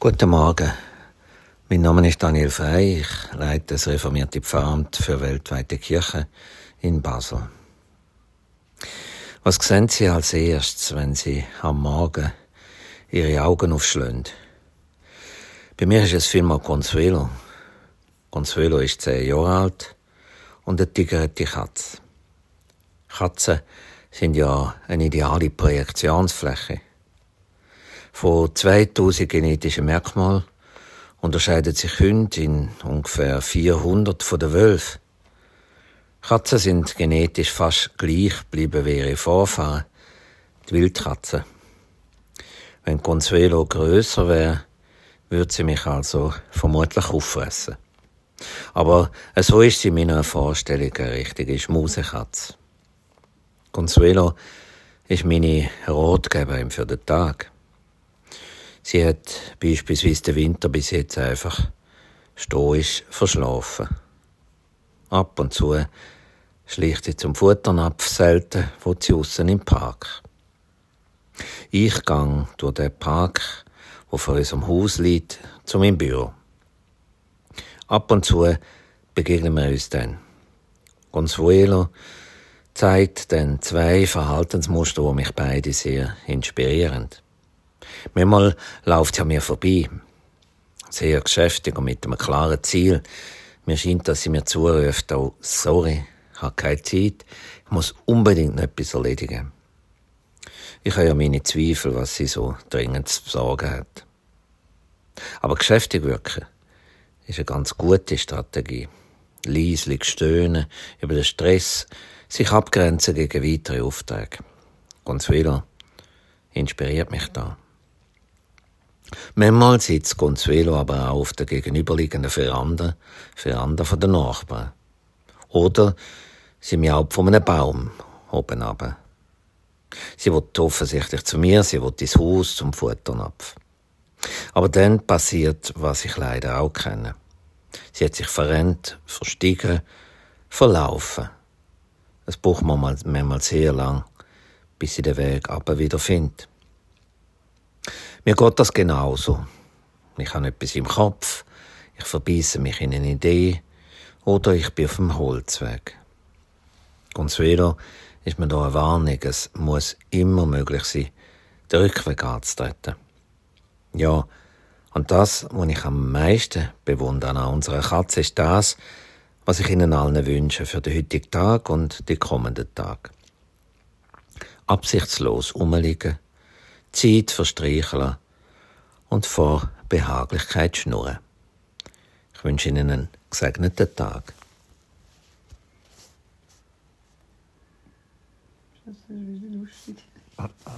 Guten Morgen. Mein Name ist Daniel Frey. Ich leite das reformierte Pfarramt für weltweite Kirche in Basel. Was sehen Sie als erstes, wenn Sie am Morgen Ihre Augen aufschlagen? Bei mir ist es vielmal Consuelo. Consuelo ist zehn Jahre alt und eine tigerte Katze. Katzen sind ja eine ideale Projektionsfläche. Von 2000 genetischen Merkmalen unterscheiden sich Hunde in ungefähr 400 von den Wölfen. Katzen sind genetisch fast gleich geblieben wie ihre Vorfahren, die Wildkatzen. Wenn Consuelo grösser wäre, würde sie mich also vermutlich auffressen. Aber so ist sie in meiner Vorstellung eine richtige Schmusekatze. Consuelo ist meine Rotgeberin für den Tag. Sie hat beispielsweise den Winter bis jetzt einfach stoisch verschlafen. Ab und zu schleicht sie zum Futternapf, selten wo sie aussen im Park. Ich gang durch den Park, wo vor unserem Haus liegt, zu meinem Büro. Ab und zu begegnen wir uns dann. Consuelo zeigt dann zwei Verhaltensmuster, die mich beide sehr inspirieren. Manchmal läuft an mir vorbei. Sehr geschäftig und mit einem klaren Ziel. Mir scheint, dass sie mir zuruft, oh, sorry, ich habe keine Zeit, ich muss unbedingt noch etwas erledigen. Ich habe ja meine Zweifel, was sie so dringend zu besorgen hat. Aber geschäftig wirken ist eine ganz gute Strategie. Leislich stöhnen über den Stress, sich abgrenzen gegen weitere Aufträge. Ganz wieder inspiriert mich da. Manchmal sitzt Consuelo aber auch auf der gegenüberliegenden Veranda, Veranda von den Nachbarn. Oder sie miaut von einem Baum oben runter. Sie wird offensichtlich zu mir, sie wird ins Haus zum Futternapf. Aber dann passiert, was ich leider auch kenne. Sie hat sich verrennt, verstiegen, verlaufen. Es braucht manchmal sehr lang, bis sie den Weg aber wieder findet. Mir geht das genauso. Ich habe etwas im Kopf, ich verbeiße mich in eine Idee oder ich bin auf dem Holzweg. Consuelo ist mir da eine Warnung, es muss immer möglich sein, den Rückweg anzutreten. Ja, und das, was ich am meisten bewundere an unserer Katze, ist das, was ich Ihnen allen wünsche für den heutigen Tag und die kommenden Tage. Absichtslos umliegen, Zeit verstreichen und vor Behaglichkeit schnurren. Ich wünsche Ihnen einen gesegneten Tag. Das ist lustig. Ah, ah.